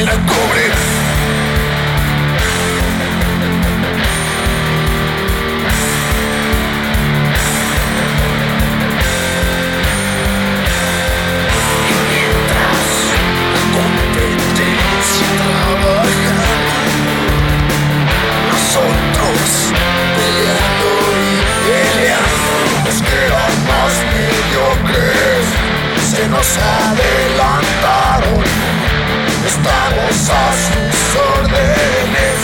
era cobre. Y mientras la competencia trabaja, nosotros peleando y peleando, nos quedamos mediocres, se nos ha Estamos a sus órdenes,